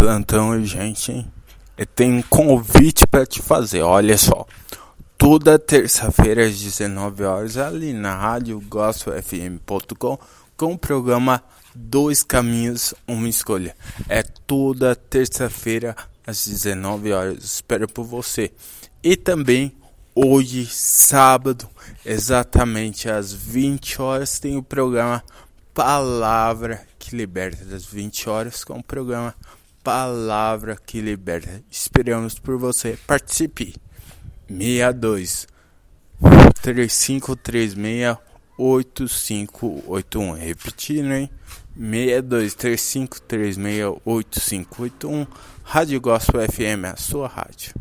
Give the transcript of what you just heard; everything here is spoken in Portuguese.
plantão urgente, hein? Eu tenho um convite para te fazer, olha só. Toda terça-feira às 19 horas ali na rádio gospelfm.com com o programa Dois Caminhos, Uma Escolha. É toda terça-feira às 19 horas. Espero por você. E também hoje, sábado, exatamente às 20 horas, tem o programa Palavra que Liberta, das 20 horas, com o programa Palavra que Liberta. Esperamos por você. Participe. 62 3536 8581. Repetindo, hein? 62 3536 8581. Rádio Gospel FM, a sua rádio.